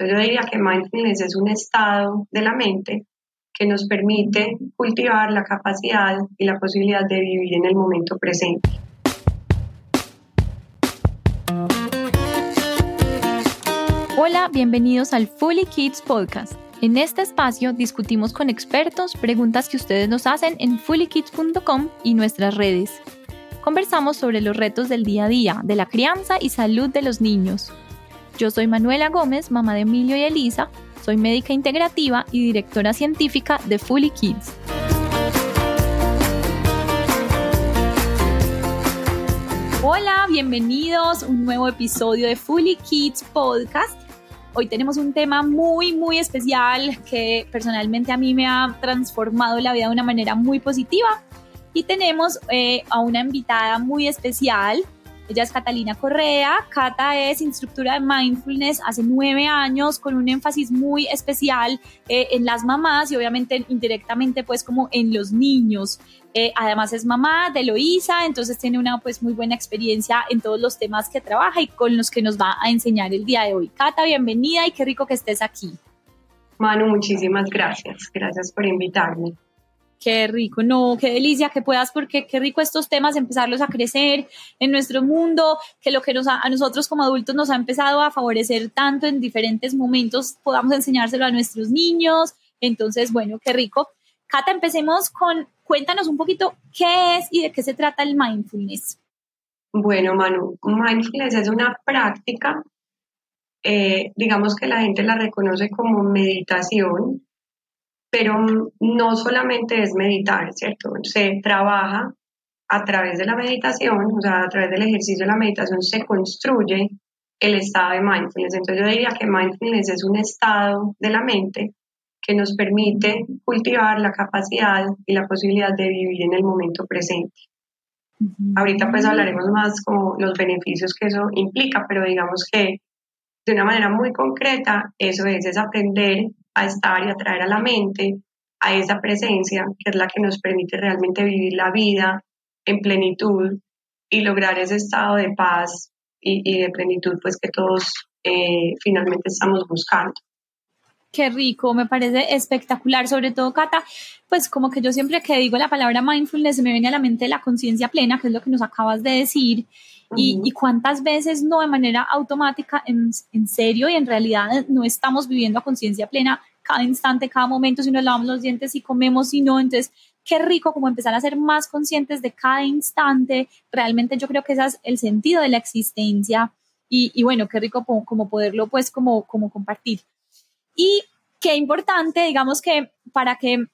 Entonces yo diría que mindfulness es un estado de la mente que nos permite cultivar la capacidad y la posibilidad de vivir en el momento presente. Hola, bienvenidos al Fully Kids Podcast. En este espacio discutimos con expertos preguntas que ustedes nos hacen en fullykids.com y nuestras redes. Conversamos sobre los retos del día a día, de la crianza y salud de los niños. Yo soy Manuela Gómez, mamá de Emilio y Elisa, soy médica integrativa y directora científica de Fully Kids. Hola, bienvenidos a un nuevo episodio de Fully Kids Podcast. Hoy tenemos un tema muy, muy especial que personalmente a mí me ha transformado la vida de una manera muy positiva. Y tenemos eh, a una invitada muy especial. Ella es Catalina Correa. Cata es instructora de mindfulness hace nueve años con un énfasis muy especial eh, en las mamás y obviamente indirectamente pues como en los niños. Eh, además es mamá de Loisa, entonces tiene una pues muy buena experiencia en todos los temas que trabaja y con los que nos va a enseñar el día de hoy. Cata, bienvenida y qué rico que estés aquí. Manu, muchísimas gracias. Gracias por invitarme. Qué rico, no, qué delicia que puedas, porque qué rico estos temas, empezarlos a crecer en nuestro mundo, que lo que nos a nosotros como adultos nos ha empezado a favorecer tanto en diferentes momentos, podamos enseñárselo a nuestros niños. Entonces, bueno, qué rico. Cata, empecemos con, cuéntanos un poquito qué es y de qué se trata el mindfulness. Bueno, Manu, mindfulness es una práctica, eh, digamos que la gente la reconoce como meditación, pero no solamente es meditar, ¿cierto? Se trabaja a través de la meditación, o sea, a través del ejercicio de la meditación se construye el estado de mindfulness. Entonces yo diría que mindfulness es un estado de la mente que nos permite cultivar la capacidad y la posibilidad de vivir en el momento presente. Ahorita pues hablaremos más como los beneficios que eso implica, pero digamos que de una manera muy concreta eso es, es aprender a estar y a traer a la mente a esa presencia que es la que nos permite realmente vivir la vida en plenitud y lograr ese estado de paz y, de plenitud pues que todos eh, finalmente estamos buscando. Qué rico, me parece espectacular, sobre todo Cata, pues como que yo siempre que digo la palabra mindfulness me viene a la mente la conciencia plena, que es lo que nos acabas de decir, y, cuántas veces no de manera automática, en, en, serio y en realidad no estamos viviendo a conciencia plena cada instante, cada momento, si nos lavamos los dientes, si comemos, si no, entonces qué rico como empezar a ser más conscientes de cada instante, realmente yo creo que ese es el sentido de la existencia y, y bueno, qué rico como, como poderlo pues como, como compartir. Y qué importante, digamos que para que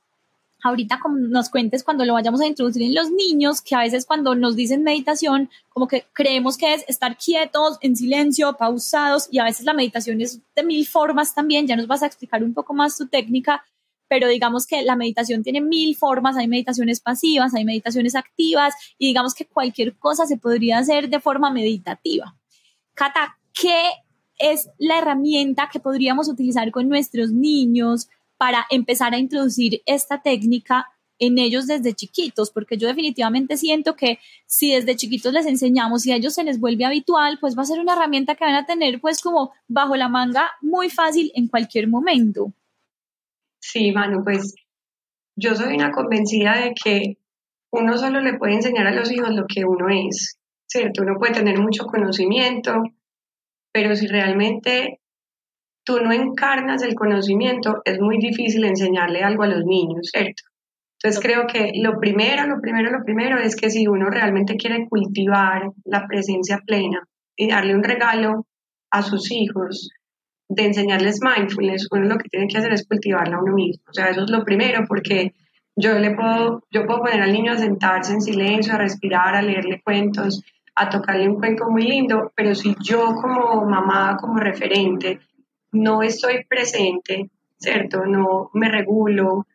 ahorita nos cuentes cuando lo vayamos a introducir en los niños, que a veces cuando nos dicen meditación, como que creemos que es estar quietos, en silencio, pausados, y a veces la meditación es de mil formas también, ya nos vas a explicar un poco más tu técnica, pero digamos que la meditación tiene mil formas, hay meditaciones pasivas, hay meditaciones activas, y digamos que cualquier cosa se podría hacer de forma meditativa. Cata, ¿qué es la herramienta que podríamos utilizar con nuestros niños para empezar a introducir esta técnica en ellos desde chiquitos, porque yo definitivamente siento que si desde chiquitos les enseñamos y a ellos se les vuelve habitual, pues va a ser una herramienta que van a tener pues como bajo la manga muy fácil en cualquier momento. Sí, Manu, pues yo soy una convencida de que uno solo le puede enseñar a los hijos lo que uno es, ¿cierto? Uno puede tener mucho conocimiento, pero si realmente tú no encarnas el conocimiento, es muy difícil enseñarle algo a los niños, ¿cierto? Entonces creo que lo primero, lo primero, lo primero es que si uno realmente quiere cultivar la presencia plena y darle un regalo a sus hijos de enseñarles mindfulness, uno lo que tiene que hacer es cultivarla a uno mismo. O sea, eso es lo primero porque yo le puedo, yo puedo poner al niño a sentarse en silencio, a respirar, a leerle cuentos, a tocarle un cuento muy lindo, pero si yo como mamá, como referente, no estoy presente, ¿cierto? No me regulo,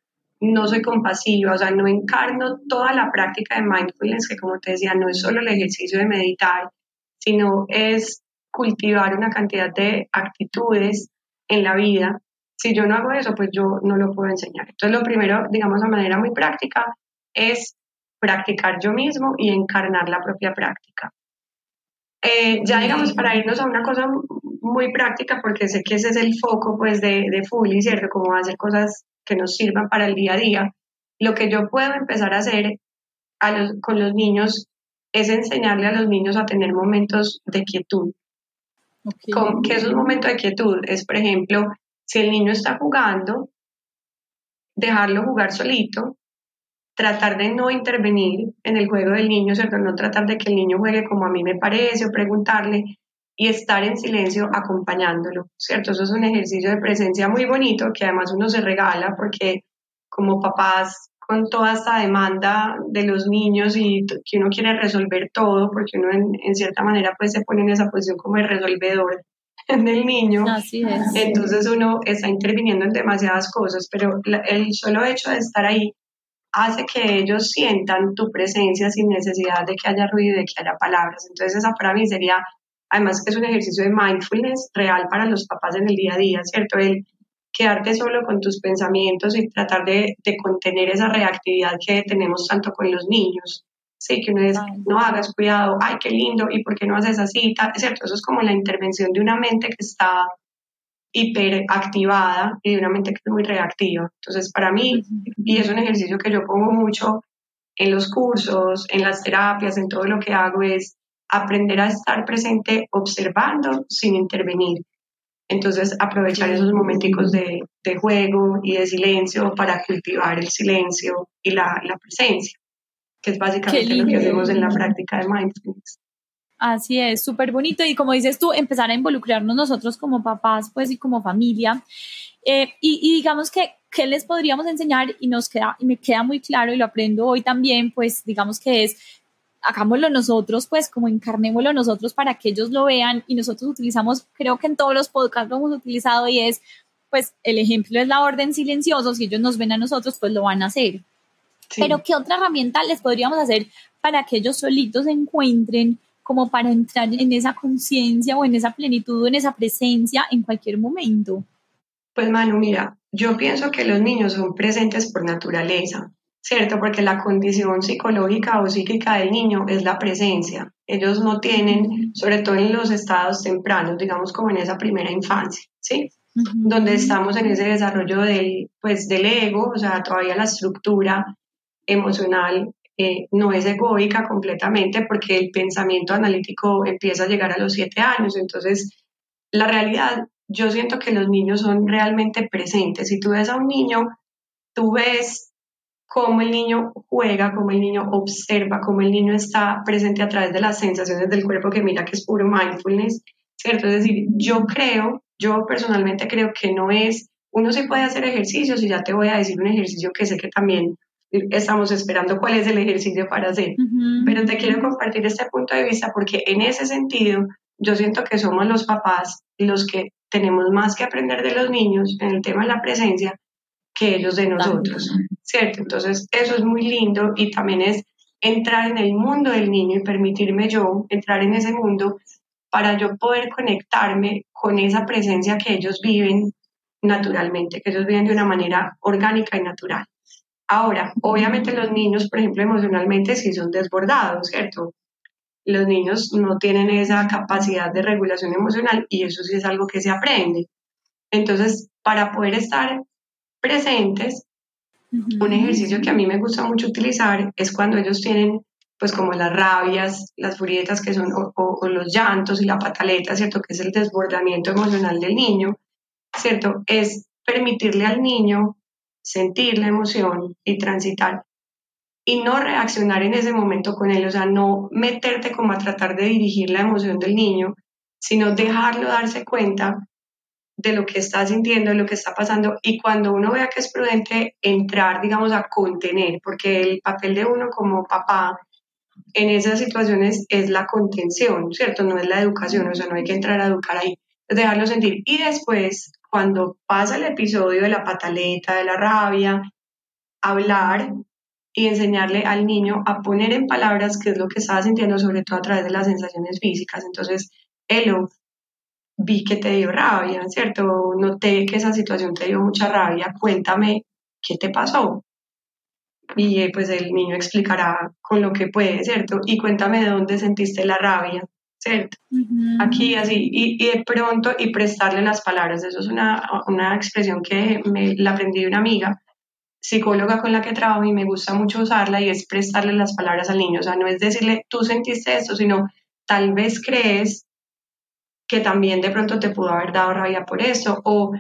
no soy compasiva, o sea, no encarno toda la práctica de mindfulness, que como te decía, no es solo el ejercicio de meditar, sino es cultivar una cantidad de actitudes en la vida. Si yo no hago eso, pues yo no lo puedo enseñar. Entonces, lo primero, digamos, de manera muy práctica, es practicar yo mismo y encarnar la propia práctica. Eh, ya digamos, para irnos a una cosa muy práctica, porque sé que ese es el foco pues de, de Fully, ¿cierto? Como hacer cosas que nos sirvan para el día a día. Lo que yo puedo empezar a hacer a los, con los niños es enseñarle a los niños a tener momentos de quietud. ¿Qué es un momento de quietud? Es, por ejemplo, si el niño está jugando, dejarlo jugar solito, tratar de no intervenir en el juego del niño, ¿cierto? No tratar de que el niño juegue como a mí me parece o preguntarle y estar en silencio acompañándolo, ¿cierto? Eso es un ejercicio de presencia muy bonito que además uno se regala porque como papás con toda esta demanda de los niños y que uno quiere resolver todo, porque uno en, cierta manera pues se pone en esa posición como el resolvedor del niño. Así es. Entonces uno está interviniendo en demasiadas cosas, pero el solo hecho de estar ahí hace que ellos sientan tu presencia sin necesidad de que haya ruido y de que haya palabras. Entonces esa para mí sería, además que es un ejercicio de mindfulness real para los papás en el día a día, ¿cierto? El quedarte solo con tus pensamientos y tratar de, de contener esa reactividad que tenemos tanto con los niños. Sí, que uno es, no hagas cuidado, ay, qué lindo, y por qué no haces así, ¿cierto? Eso es como la intervención de una mente que está hiperactivada y de una mente que es muy reactiva. Entonces, para mí, y es un ejercicio que yo pongo mucho en los cursos, en las terapias, en todo lo que hago, es aprender a estar presente observando sin intervenir. Entonces, aprovechar esos momenticos de, de juego y de silencio para cultivar el silencio y la, la presencia, que es básicamente lo que hacemos en la práctica de mindfulness. Así es, súper bonito. Y como dices tú, empezar a involucrarnos nosotros como papás, pues, y como familia. Eh, y, digamos que, ¿qué les podríamos enseñar? Y nos queda, y me queda muy claro, y lo aprendo hoy también, pues, digamos que es, hagámoslo nosotros, pues, como encarnémoslo nosotros para que ellos lo vean. Y nosotros utilizamos, creo que en todos los podcasts lo hemos utilizado, y es, pues, el ejemplo es la orden silencioso. Si ellos nos ven a nosotros, pues lo van a hacer. Pero, ¿qué otra herramienta les podríamos hacer para que ellos solitos encuentren? Como para entrar en esa conciencia o en esa plenitud o en esa presencia en cualquier momento? Pues Manu, mira, yo pienso que los niños son presentes por naturaleza, ¿cierto? Porque la condición psicológica o psíquica del niño es la presencia. Ellos no tienen, sobre todo en los estados tempranos, digamos como en esa primera infancia, ¿sí? Donde estamos en ese desarrollo del, pues, del ego, o sea, todavía la estructura emocional no es egoica completamente porque el pensamiento analítico empieza a llegar a los siete años. Entonces, la realidad, yo siento que los niños son realmente presentes. Si tú ves a un niño, tú ves cómo el niño juega, cómo el niño observa, cómo el niño está presente a través de las sensaciones del cuerpo, que mira que es puro mindfulness, ¿cierto? Es decir, yo creo, yo personalmente creo que no es, uno se puede hacer ejercicios y ya te voy a decir un ejercicio que sé que también estamos esperando cuál es el ejercicio para hacer. Pero te quiero compartir este punto de vista porque en ese sentido yo siento que somos los papás los que tenemos más que aprender de los niños en el tema de la presencia que ellos de nosotros, ¿cierto? Entonces eso es muy lindo y también es entrar en el mundo del niño y permitirme yo entrar en ese mundo para yo poder conectarme con esa presencia que ellos viven naturalmente, que ellos viven de una manera orgánica y natural. Ahora, obviamente los niños, por ejemplo, emocionalmente sí son desbordados, ¿cierto? Los niños no tienen esa capacidad de regulación emocional y eso sí es algo que se aprende. Entonces, para poder estar presentes, un ejercicio que a mí me gusta mucho utilizar es cuando ellos tienen, pues como las rabias, las furietas que son, o, los llantos y la pataleta, ¿cierto? Que es el desbordamiento emocional del niño, ¿cierto? Es permitirle al niño sentir la emoción y transitar y no reaccionar en ese momento con él, o sea, no meterte como a tratar de dirigir la emoción del niño, sino dejarlo darse cuenta de lo que está sintiendo, de lo que está pasando y cuando uno vea que es prudente entrar, digamos, a contener, porque el papel de uno como papá en esas situaciones es la contención, ¿cierto? No es la educación, o sea, no hay que entrar a educar ahí, dejarlo sentir y después cuando pasa el episodio de la pataleta, de la rabia, hablar y enseñarle al niño a poner en palabras qué es lo que estaba sintiendo, sobre todo a través de las sensaciones físicas. Entonces, Elo, vi que te dio rabia, ¿cierto? Noté que esa situación te dio mucha rabia. Cuéntame qué te pasó. Y eh, pues el niño explicará con lo que puede, ¿cierto? Y cuéntame de dónde sentiste la rabia. ¿Cierto? Aquí así, y, y, de pronto, y prestarle las palabras, eso es una, una expresión que me la aprendí de una amiga, psicóloga con la que trabajo y me gusta mucho usarla y es prestarle las palabras al niño, o sea, no es decirle, tú sentiste esto, sino tal vez crees que también de pronto te pudo haber dado rabia por eso, o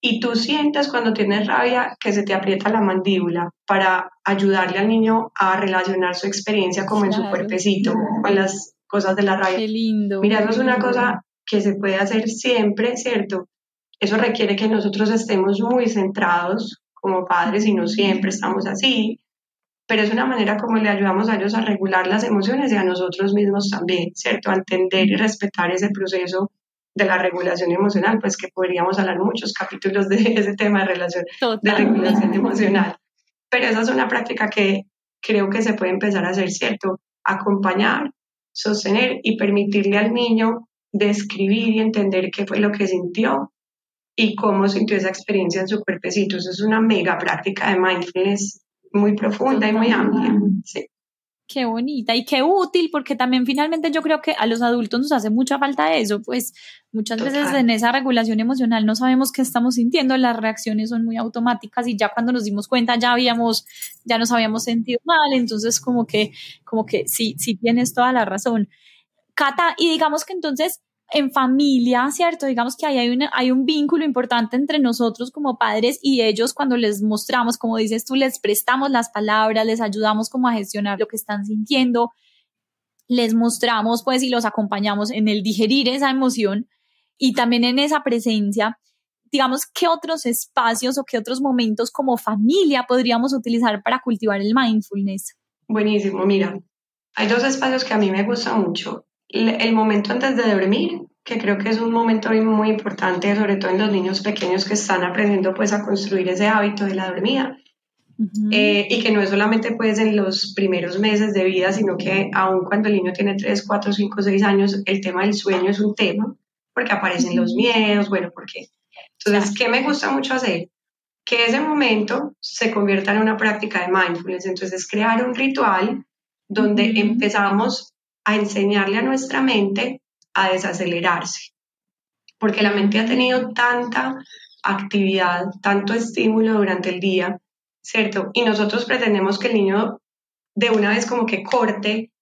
y tú sientes cuando tienes rabia que se te aprieta la mandíbula para ayudarle al niño a relacionar su experiencia como en su cuerpecito con las cosas de la rabia. Qué lindo. Mira, eso es una cosa que se puede hacer siempre, ¿cierto? Eso requiere que nosotros estemos muy centrados como padres y no siempre estamos así, pero es una manera como le ayudamos a ellos a regular las emociones y a nosotros mismos también, ¿cierto? A entender y respetar ese proceso de la regulación emocional, pues que podríamos hablar muchos capítulos de ese tema de relación, de regulación emocional. Pero esa es una práctica que creo que se puede empezar a hacer, ¿cierto? Acompañar, sostener y permitirle al niño describir y entender qué fue lo que sintió y cómo sintió esa experiencia en su cuerpecito. Eso es una mega práctica de mindfulness muy profunda y muy amplia. Sí. Qué bonita y qué útil, porque también finalmente yo creo que a los adultos nos hace mucha falta eso, pues muchas veces en esa regulación emocional no sabemos qué estamos sintiendo, las reacciones son muy automáticas y ya cuando nos dimos cuenta ya habíamos, ya nos habíamos sentido mal, entonces como que, como que sí, sí tienes toda la razón. Cata, y digamos que entonces en familia, ¿cierto? Digamos que ahí hay, una, hay un vínculo importante entre nosotros como padres y ellos cuando les mostramos, como dices tú, les prestamos las palabras, les ayudamos como a gestionar lo que están sintiendo, les mostramos pues y los acompañamos en el digerir esa emoción y también en esa presencia. Digamos, ¿qué otros espacios o qué otros momentos como familia podríamos utilizar para cultivar el mindfulness? Buenísimo, mira, hay dos espacios que a mí me gustan mucho el momento antes de dormir, que creo que es un momento muy importante, sobre todo en los niños pequeños que están aprendiendo pues a construir ese hábito de la dormida. Eh, y que no es solamente pues en los primeros meses de vida, sino que aún cuando el niño tiene 3, 4, 5, 6 años, el tema del sueño es un tema, porque aparecen los miedos, bueno, porque... Entonces, ¿qué me gusta mucho hacer? Que ese momento se convierta en una práctica de mindfulness, entonces crear un ritual donde empezamos a enseñarle a nuestra mente a desacelerarse, porque la mente ha tenido tanta actividad, tanto estímulo durante el día, ¿cierto? Y nosotros pretendemos que el niño de una vez como que corte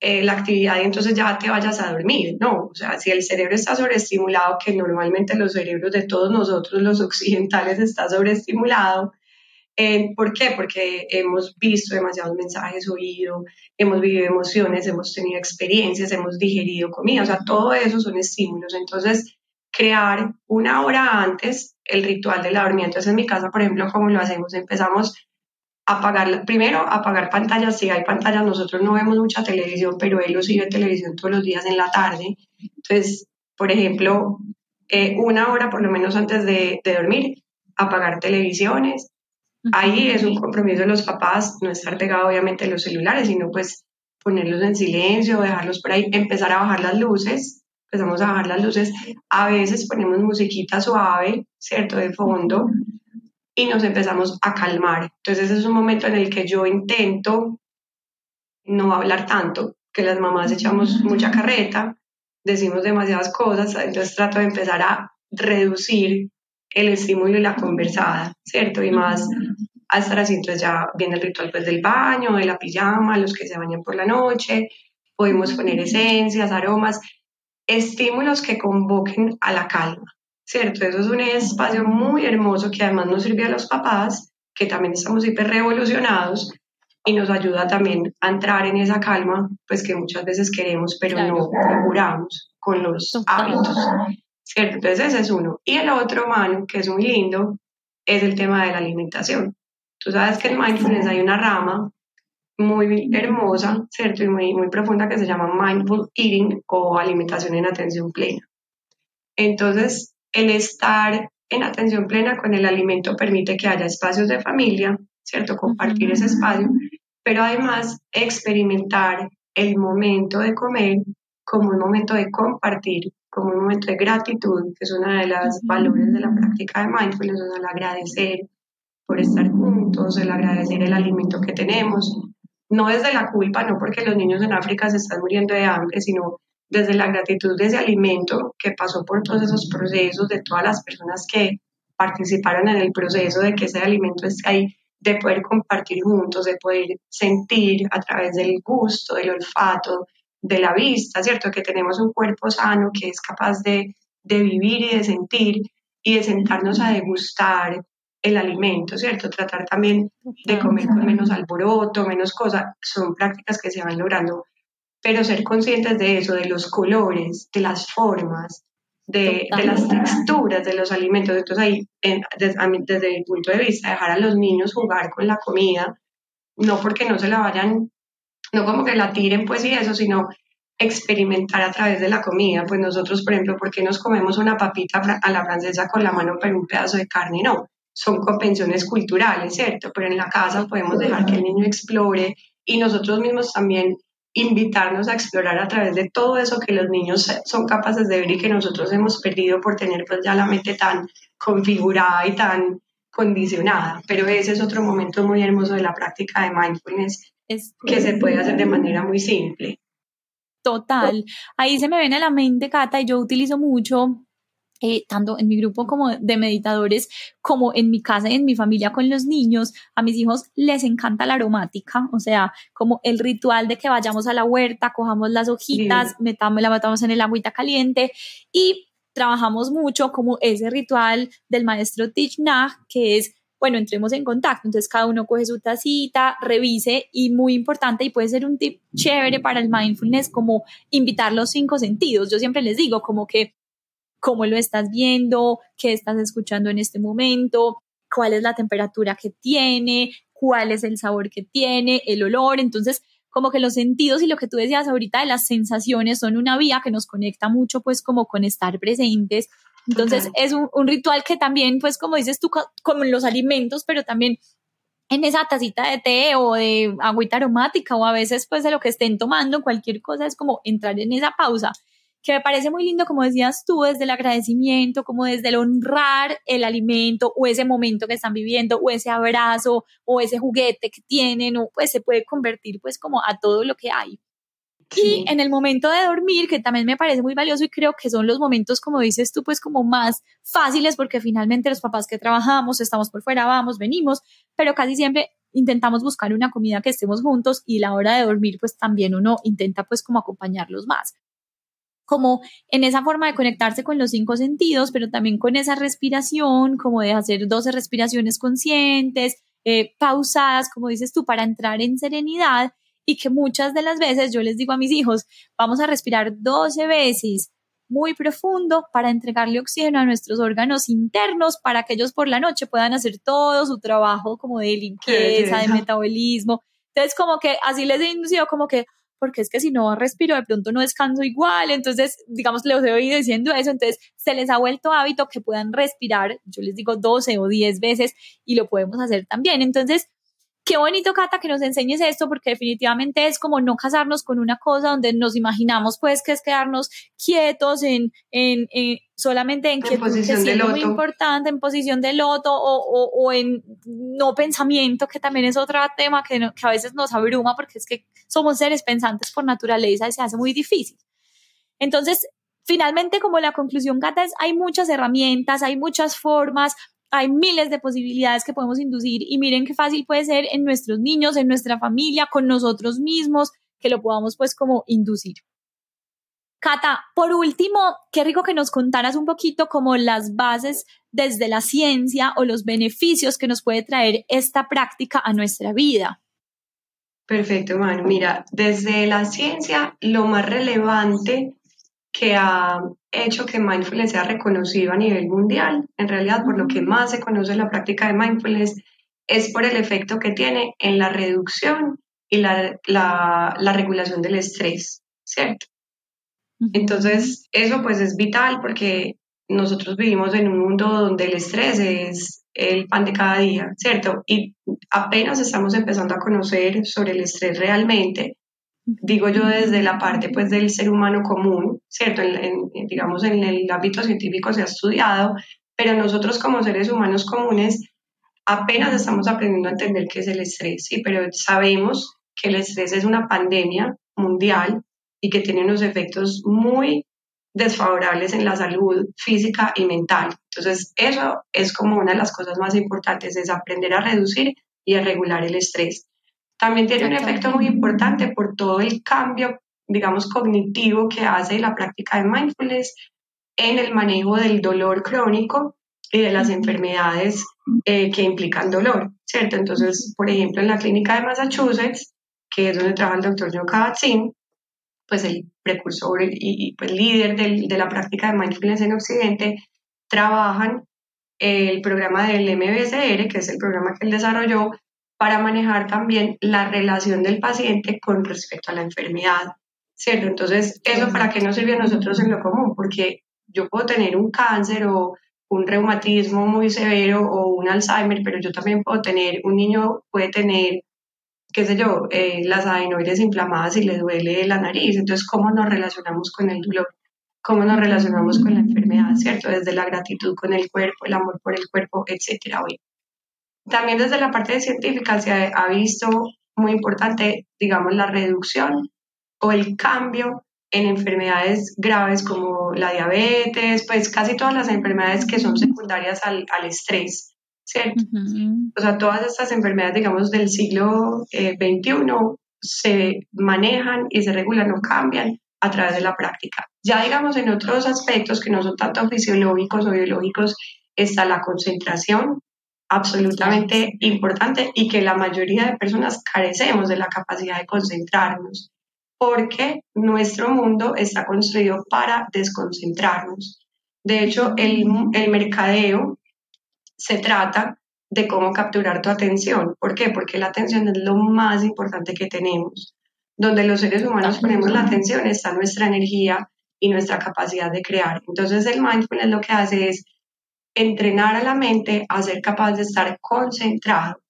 eh, la actividad y entonces ya te vayas a dormir, ¿no? O sea, si el cerebro está sobreestimulado, que normalmente los cerebros de todos nosotros, los occidentales, está sobreestimulado, eh, ¿Por qué? Porque hemos visto demasiados mensajes, oído, hemos vivido emociones, hemos tenido experiencias, hemos digerido comida, o sea, todo eso son estímulos. Entonces, crear una hora antes el ritual de la dormida. Entonces, en mi casa, por ejemplo, ¿cómo lo hacemos? Empezamos a apagar, primero, apagar pantallas. Si hay pantallas, nosotros no vemos mucha televisión, pero él lo sigue televisión todos los días en la tarde. Entonces, por ejemplo, eh, una hora por lo menos antes de, de dormir, apagar televisiones, Ahí es un compromiso de los papás, no estar pegado obviamente a los celulares, sino pues ponerlos en silencio, dejarlos por ahí, empezar a bajar las luces, empezamos a bajar las luces, a veces ponemos musiquita suave, ¿cierto?, de fondo, y nos empezamos a calmar. Entonces es un momento en el que yo intento no hablar tanto, que las mamás echamos mucha carreta, decimos demasiadas cosas, entonces trato de empezar a reducir el estímulo y la conversada, ¿cierto? Y más a estar así, entonces ya viene el ritual pues del baño, de la pijama, los que se bañan por la noche, podemos poner esencias, aromas, estímulos que convoquen a la calma, ¿cierto? Eso es un espacio muy hermoso que además nos sirve a los papás, que también estamos hiper revolucionados y nos ayuda también a entrar en esa calma, pues que muchas veces queremos, pero no procuramos con los hábitos. ¿Cierto? Entonces ese es uno. Y el otro, Manu, que es muy lindo, es el tema de la alimentación. Tú sabes que en mindfulness hay una rama muy hermosa, ¿cierto? Y muy, muy profunda que se llama mindful eating o alimentación en atención plena. Entonces, el estar en atención plena con el alimento permite que haya espacios de familia, ¿cierto? Compartir ese espacio, pero además experimentar el momento de comer como un momento de compartir como un momento de gratitud, que es una de las valores de la práctica de mindfulness, el agradecer por estar juntos, el agradecer el alimento que tenemos, no desde la culpa, no porque los niños en África se están muriendo de hambre, sino desde la gratitud de ese alimento que pasó por todos esos procesos, de todas las personas que participaron en el proceso de que ese alimento esté ahí, de poder compartir juntos, de poder sentir a través del gusto, del olfato, de la vista, ¿cierto? Que tenemos un cuerpo sano que es capaz de, de vivir y de sentir y de sentarnos a degustar el alimento, ¿cierto? Tratar también de comer con menos alboroto, menos cosas, son prácticas que se van logrando, pero ser conscientes de eso, de los colores, de las formas, de, de las texturas de los alimentos. Entonces ahí, desde, desde mi punto de vista, dejar a los niños jugar con la comida, no porque no se la vayan, no como que la tiren pues y eso, sino experimentar a través de la comida. Pues nosotros, por ejemplo, ¿por qué nos comemos una papita a la francesa con la mano pero un pedazo de carne? No, son convenciones culturales, ¿cierto? Pero en la casa podemos dejar que el niño explore y nosotros mismos también invitarnos a explorar a través de todo eso que los niños son capaces de ver y que nosotros hemos perdido por tener pues ya la mente tan configurada y tan condicionada. Pero ese es otro momento muy hermoso de la práctica de mindfulness que se puede hacer de manera muy simple. Total. Ahí se me viene a la mente, Cata, y yo utilizo mucho eh, tanto en mi grupo como de meditadores, como en mi casa y en mi familia con los niños, a mis hijos les encanta la aromática, o sea, como el ritual de que vayamos a la huerta, cojamos las hojitas, metamos, la metamos en el agüita caliente y trabajamos mucho como ese ritual del maestro Thich que es bueno, entremos en contacto. Entonces cada uno coge su tacita, revise y muy importante y puede ser un tip chévere para el mindfulness como invitar los cinco sentidos. Yo siempre les digo como que cómo lo estás viendo, qué estás escuchando en este momento, cuál es la temperatura que tiene, cuál es el sabor que tiene, el olor. Entonces, como que los sentidos y lo que tú decías ahorita de las sensaciones son una vía que nos conecta mucho pues como con estar presentes. Entonces es un, un, ritual que también pues como dices tú, como en los alimentos, pero también en esa tacita de té o de agüita aromática o a veces pues de lo que estén tomando, cualquier cosa es como entrar en esa pausa que me parece muy lindo, como decías tú, desde el agradecimiento, como desde el honrar el alimento o ese momento que están viviendo o ese abrazo o ese juguete que tienen, o pues se puede convertir pues como a todo lo que hay. Y en el momento de dormir, que también me parece muy valioso y creo que son los momentos, como dices tú, pues como más fáciles porque finalmente los papás que trabajamos, estamos por fuera, vamos, venimos, pero casi siempre intentamos buscar una comida que estemos juntos y la hora de dormir, pues también uno intenta pues como acompañarlos más. Como en esa forma de conectarse con los cinco sentidos, pero también con esa respiración, como de hacer 12 respiraciones conscientes, eh, pausadas, como dices tú, para entrar en serenidad y que muchas de las veces yo les digo a mis hijos, vamos a respirar 12 veces muy profundo para entregarle oxígeno a nuestros órganos internos para que ellos por la noche puedan hacer todo su trabajo como de limpieza, de metabolismo. Entonces, como que así les he inducido como que, porque es que si no respiro, de pronto no descanso igual. Entonces, digamos, les he oído diciendo eso. Entonces, se les ha vuelto hábito que puedan respirar, yo les digo 12 o 10 veces y lo podemos hacer también. Entonces, qué bonito, Cata, que nos enseñes esto, porque definitivamente es como no casarnos con una cosa donde nos imaginamos, pues, que es quedarnos quietos en, en, solamente en, que posición de loto. muy importante, en posición de loto o, o, o, en no pensamiento, que también es otro tema que, que a veces nos abruma, porque es que somos seres pensantes por naturaleza y se hace muy difícil. Entonces, finalmente, como la conclusión, Cata, es hay muchas herramientas, hay muchas formas, hay miles de posibilidades que podemos inducir y miren qué fácil puede ser en nuestros niños, en nuestra familia, con nosotros mismos, que lo podamos pues como inducir. Cata, por último, qué rico que nos contaras un poquito como las bases desde la ciencia o los beneficios que nos puede traer esta práctica a nuestra vida. Perfecto, Manu. Mira, desde la ciencia, lo más relevante que ha hecho que mindfulness sea reconocido a nivel mundial. En realidad, por lo que más se conoce la práctica de mindfulness es por el efecto que tiene en la reducción y la, la, regulación del estrés, ¿cierto? Entonces, eso pues es vital porque nosotros vivimos en un mundo donde el estrés es el pan de cada día, ¿cierto? Y apenas estamos empezando a conocer sobre el estrés realmente digo yo desde la parte pues del ser humano común, ¿cierto? En, digamos en el ámbito científico se ha estudiado, pero nosotros como seres humanos comunes apenas estamos aprendiendo a entender qué es el estrés, ¿sí? Pero sabemos que el estrés es una pandemia mundial y que tiene unos efectos muy desfavorables en la salud física y mental. Entonces, eso es como una de las cosas más importantes, es aprender a reducir y a regular el estrés. También tiene un efecto muy importante por todo el cambio, digamos, cognitivo que hace la práctica de mindfulness en el manejo del dolor crónico y de las enfermedades eh, que implican dolor, ¿cierto? Entonces, por ejemplo, en la clínica de Massachusetts, que es donde trabaja el doctor Joe Kabat-Zinn, pues el precursor y, pues líder de la práctica de mindfulness en Occidente, trabajan el programa del MBSR, que es el programa que él desarrolló, para manejar también la relación del paciente con respecto a la enfermedad, ¿cierto? Entonces, ¿eso para qué nos sirve a nosotros en lo común? Porque yo puedo tener un cáncer o un reumatismo muy severo o un Alzheimer, pero yo también puedo tener, un niño puede tener qué sé yo, eh, las adenoides inflamadas y le duele la nariz. Entonces, ¿cómo nos relacionamos con el dolor? ¿Cómo nos relacionamos con la enfermedad, cierto? Desde la gratitud con el cuerpo, el amor por el cuerpo, etcétera. También desde la parte científica se ha visto muy importante, digamos, la reducción o el cambio en enfermedades graves como la diabetes, pues casi todas las enfermedades que son secundarias al, al estrés. ¿cierto? O sea, todas estas enfermedades, digamos, del siglo XXI eh, se manejan y se regulan o cambian a través de la práctica. Ya, digamos, en otros aspectos que no son tanto fisiológicos o biológicos, está la concentración, absolutamente importante y que la mayoría de personas carecemos de la capacidad de concentrarnos porque nuestro mundo está construido para desconcentrarnos. De hecho, el, el mercadeo se trata de cómo capturar tu atención. ¿Por qué? Porque la atención es lo más importante que tenemos. Donde los seres humanos ponemos la atención está nuestra energía y nuestra capacidad de crear. Entonces el mindfulness lo que hace es entrenar a la mente a ser capaz de estar concentrado.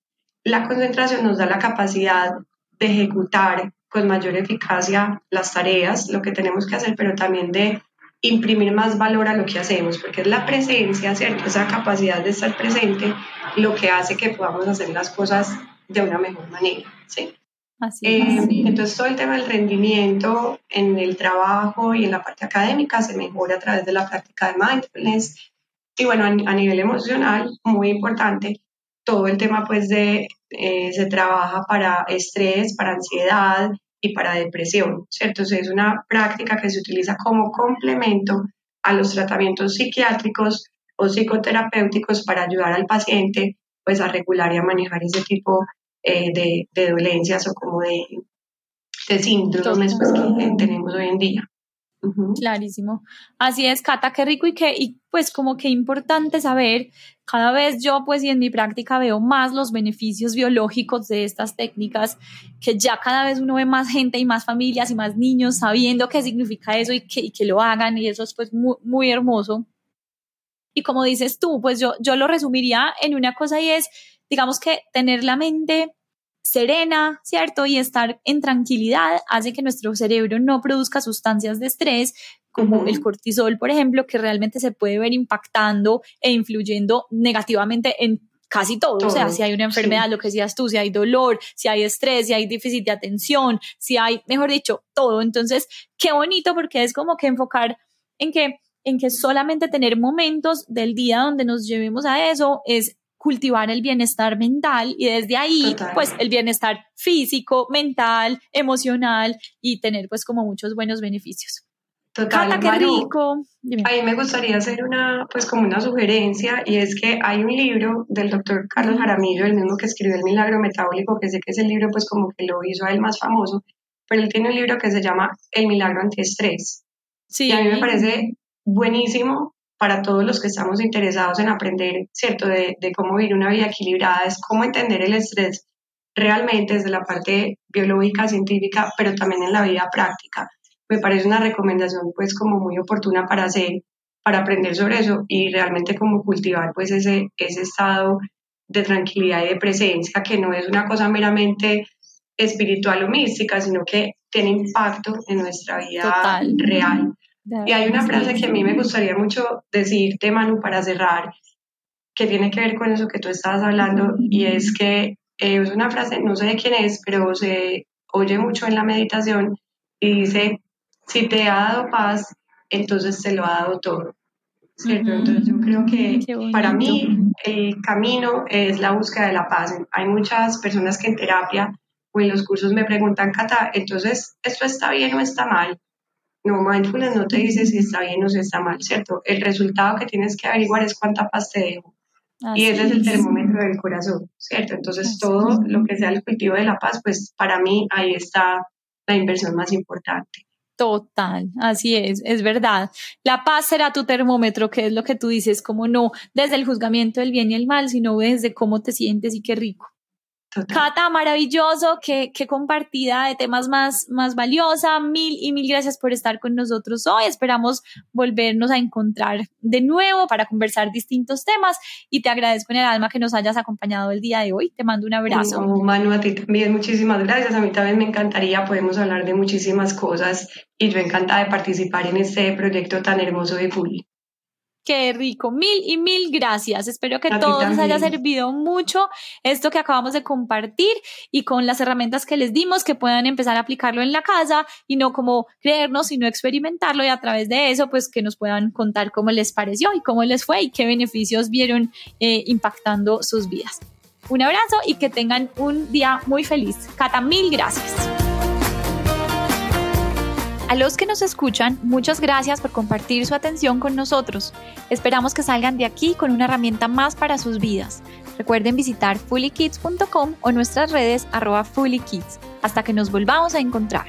La concentración nos da la capacidad de ejecutar con mayor eficacia las tareas, lo que tenemos que hacer, pero también de imprimir más valor a lo que hacemos, porque es la presencia, ¿cierto? Esa capacidad de estar presente lo que hace que podamos hacer las cosas de una mejor manera, ¿sí? Así eh, entonces todo el tema del rendimiento en el trabajo y en la parte académica se mejora a través de la práctica de mindfulness. Y bueno, a, nivel emocional, muy importante, todo el tema pues de, eh, se trabaja para estrés, para ansiedad, y para depresión, ¿cierto? es una práctica que se utiliza como complemento a los tratamientos psiquiátricos o psicoterapéuticos para ayudar al paciente pues a regular y a manejar ese tipo eh, de, de, dolencias o como de, de síndromes pues, que tenemos hoy en día. Clarísimo. Así es, Cata, qué rico y qué, y pues como que importante saber, cada vez yo pues y en mi práctica veo más los beneficios biológicos de estas técnicas, que ya cada vez uno ve más gente y más familias y más niños sabiendo qué significa eso y que, que lo hagan y eso es pues muy, muy hermoso. Y como dices tú, pues yo, yo lo resumiría en una cosa y es, digamos que tener la mente serena, ¿cierto? Y estar en tranquilidad hace que nuestro cerebro no produzca sustancias de estrés como el cortisol, por ejemplo, que realmente se puede ver impactando e influyendo negativamente en casi todo. o sea, si hay una enfermedad, lo que decías tú, si hay dolor, si hay estrés, si hay déficit de atención, si hay, mejor dicho, todo. Entonces, qué bonito porque es como que enfocar en que en que solamente tener momentos del día donde nos llevemos a eso es cultivar el bienestar mental y desde ahí, pues el bienestar físico, mental, emocional y tener pues como muchos buenos beneficios. Total, qué rico. A mí me gustaría hacer una, pues como una sugerencia y es que hay un libro del doctor Carlos Jaramillo, el mismo que escribió El Milagro Metabólico, que sé que es el libro pues como que lo hizo a él más famoso, pero él tiene un libro que se llama El Milagro Antiestrés. Sí. Y a mí me parece buenísimo para todos los que estamos interesados en aprender, ¿cierto?, de, cómo vivir una vida equilibrada, es cómo entender el estrés realmente desde la parte biológica, científica, pero también en la vida práctica. Me parece una recomendación pues como muy oportuna para hacer, para aprender sobre eso y realmente como cultivar pues ese, ese estado de tranquilidad y de presencia que no es una cosa meramente espiritual o mística, sino que tiene impacto en nuestra vida real. Y hay una frase que a mí me gustaría mucho decirte, Manu, para cerrar, que tiene que ver con eso que tú estabas hablando, y es que eh, es una frase, no sé de quién es, pero se oye mucho en la meditación, y dice, Si te ha dado paz, entonces te lo ha dado todo. ¿cierto? Entonces yo creo que para mí el camino es la búsqueda de la paz. Hay muchas personas que en terapia o en los cursos me preguntan, Cata, entonces, ¿esto está bien o está mal? No, mindfulness no te dice si está bien o si está mal, ¿cierto? El resultado que tienes que averiguar es cuánta paz te dejo. y ese es el termómetro del corazón, ¿cierto? Entonces, todo lo que sea el cultivo de la paz, pues para mí ahí está la inversión más importante. Total, así es, es verdad. La paz será tu termómetro, que es lo que tú dices, como no desde el juzgamiento del bien y el mal, sino desde cómo te sientes y qué rico. Cata, maravilloso, qué, qué, compartida de temas más, más valiosa. Mil y mil gracias por estar con nosotros hoy. Esperamos volvernos a encontrar de nuevo para conversar distintos temas y te agradezco en el alma que nos hayas acompañado el día de hoy. Te mando un abrazo. Manu, a ti también muchísimas gracias. A mí también me encantaría, podemos hablar de muchísimas cosas y yo encantada de participar en este proyecto tan hermoso de Full. Qué rico. Mil y mil gracias. Espero que a todos les haya servido mucho esto que acabamos de compartir y con las herramientas que les dimos que puedan empezar a aplicarlo en la casa y no como creernos, sino experimentarlo y a través de eso, pues que nos puedan contar cómo les pareció y cómo les fue y qué beneficios vieron eh, impactando sus vidas. Un abrazo y que tengan un día muy feliz. Cata, mil gracias. A los que nos escuchan, muchas gracias por compartir su atención con nosotros. Esperamos que salgan de aquí con una herramienta más para sus vidas. Recuerden visitar fullykids.com o nuestras redes arroba fullykids. Hasta que nos volvamos a encontrar.